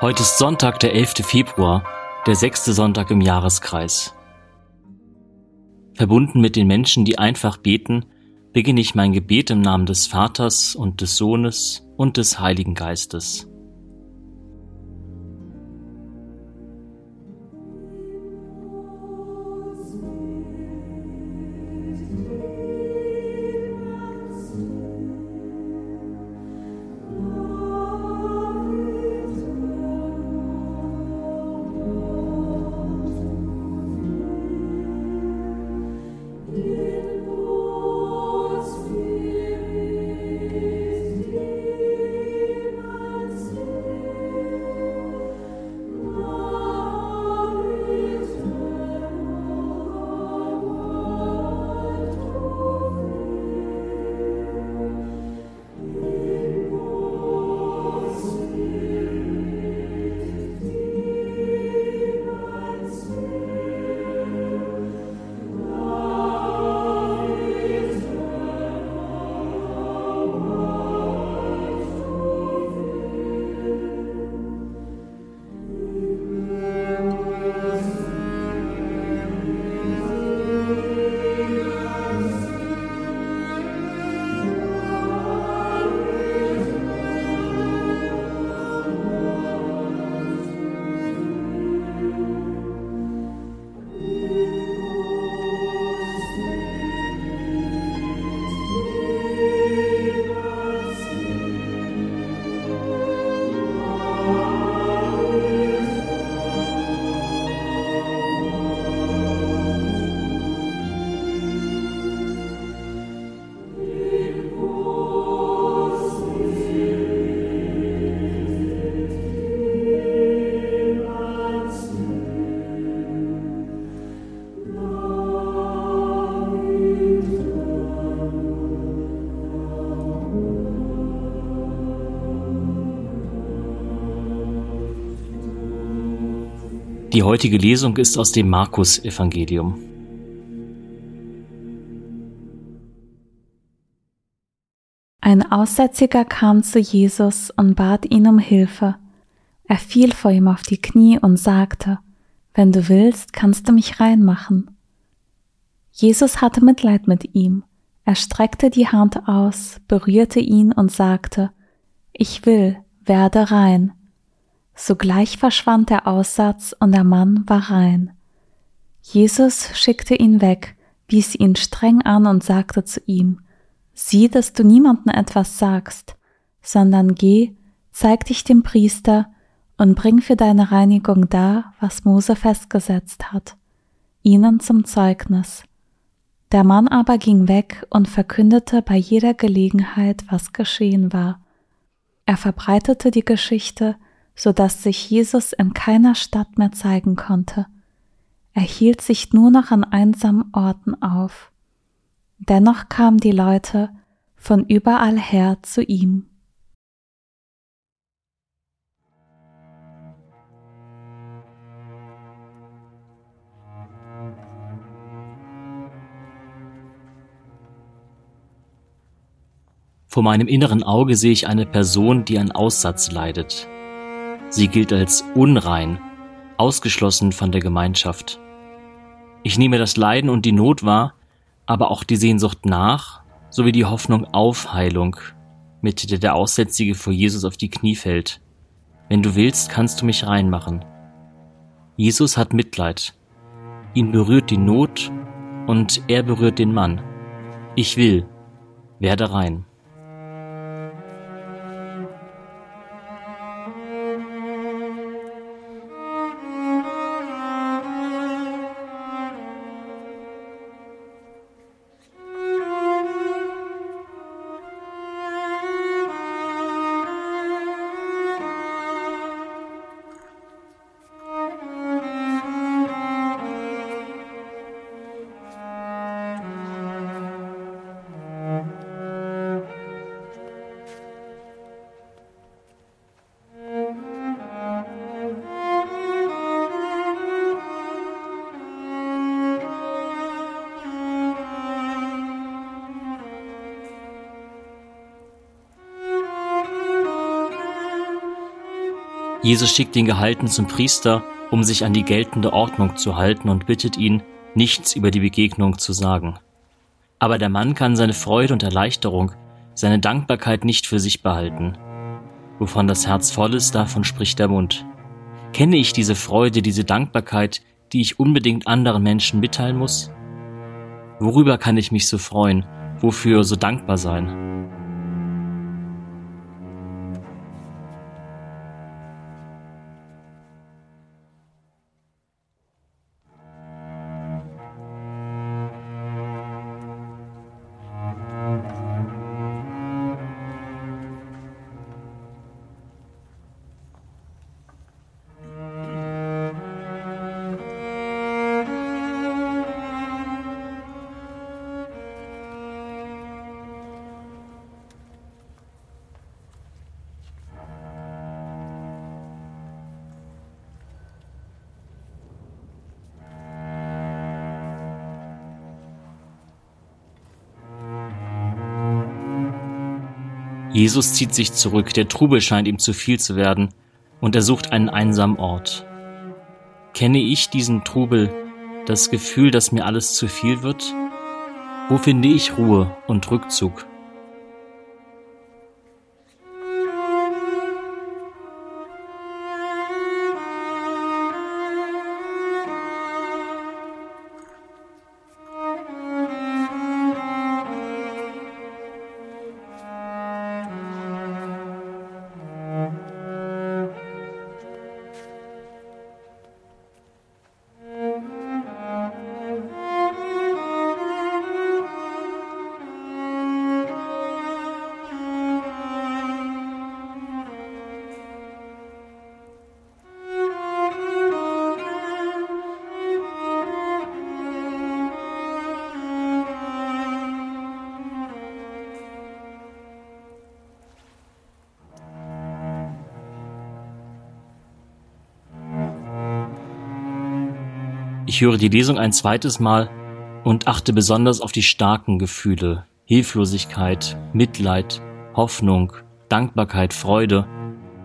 Heute ist Sonntag, der 11. Februar, der sechste Sonntag im Jahreskreis. Verbunden mit den Menschen, die einfach beten, beginne ich mein Gebet im Namen des Vaters und des Sohnes und des Heiligen Geistes. Die heutige Lesung ist aus dem Markus-Evangelium. Ein Aussätziger kam zu Jesus und bat ihn um Hilfe. Er fiel vor ihm auf die Knie und sagte, Wenn du willst, kannst du mich reinmachen. Jesus hatte Mitleid mit ihm. Er streckte die Hand aus, berührte ihn und sagte, Ich will, werde rein. Sogleich verschwand der Aussatz und der Mann war rein. Jesus schickte ihn weg, wies ihn streng an und sagte zu ihm, Sieh, dass du niemandem etwas sagst, sondern geh, zeig dich dem Priester und bring für deine Reinigung da, was Mose festgesetzt hat, ihnen zum Zeugnis. Der Mann aber ging weg und verkündete bei jeder Gelegenheit, was geschehen war. Er verbreitete die Geschichte, so dass sich Jesus in keiner Stadt mehr zeigen konnte. Er hielt sich nur noch an einsamen Orten auf. Dennoch kamen die Leute von überall her zu ihm. Vor meinem inneren Auge sehe ich eine Person, die an Aussatz leidet. Sie gilt als unrein, ausgeschlossen von der Gemeinschaft. Ich nehme das Leiden und die Not wahr, aber auch die Sehnsucht nach, sowie die Hoffnung auf Heilung, mit der der Aussätzige vor Jesus auf die Knie fällt. Wenn du willst, kannst du mich reinmachen. Jesus hat Mitleid. Ihn berührt die Not und er berührt den Mann. Ich will, werde rein. Jesus schickt den Gehalten zum Priester, um sich an die geltende Ordnung zu halten und bittet ihn, nichts über die Begegnung zu sagen. Aber der Mann kann seine Freude und Erleichterung, seine Dankbarkeit nicht für sich behalten. Wovon das Herz voll ist, davon spricht der Mund. Kenne ich diese Freude, diese Dankbarkeit, die ich unbedingt anderen Menschen mitteilen muss? Worüber kann ich mich so freuen? Wofür so dankbar sein? Jesus zieht sich zurück, der Trubel scheint ihm zu viel zu werden, und er sucht einen einsamen Ort. Kenne ich diesen Trubel, das Gefühl, dass mir alles zu viel wird? Wo finde ich Ruhe und Rückzug? Ich höre die Lesung ein zweites Mal und achte besonders auf die starken Gefühle, Hilflosigkeit, Mitleid, Hoffnung, Dankbarkeit, Freude,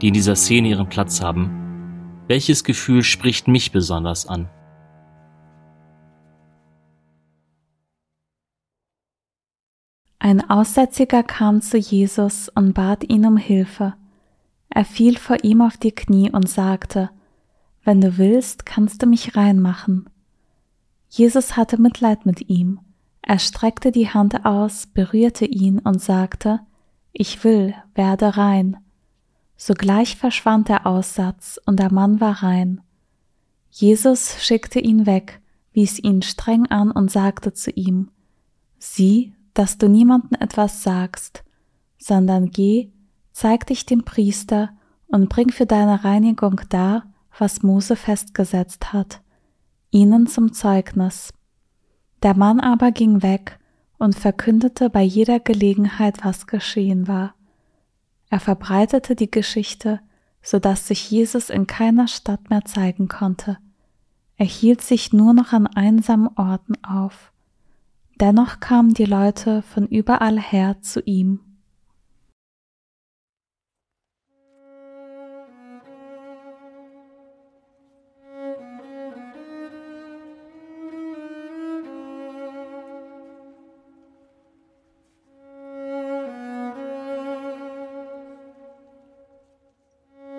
die in dieser Szene ihren Platz haben. Welches Gefühl spricht mich besonders an? Ein Aussätziger kam zu Jesus und bat ihn um Hilfe. Er fiel vor ihm auf die Knie und sagte, wenn du willst, kannst du mich reinmachen. Jesus hatte Mitleid mit ihm. Er streckte die Hand aus, berührte ihn und sagte, Ich will, werde rein. Sogleich verschwand der Aussatz und der Mann war rein. Jesus schickte ihn weg, wies ihn streng an und sagte zu ihm, Sieh, dass du niemanden etwas sagst, sondern geh, zeig dich dem Priester und bring für deine Reinigung dar, was Mose festgesetzt hat, ihnen zum Zeugnis. Der Mann aber ging weg und verkündete bei jeder Gelegenheit, was geschehen war. Er verbreitete die Geschichte, so dass sich Jesus in keiner Stadt mehr zeigen konnte. Er hielt sich nur noch an einsamen Orten auf. Dennoch kamen die Leute von überall her zu ihm.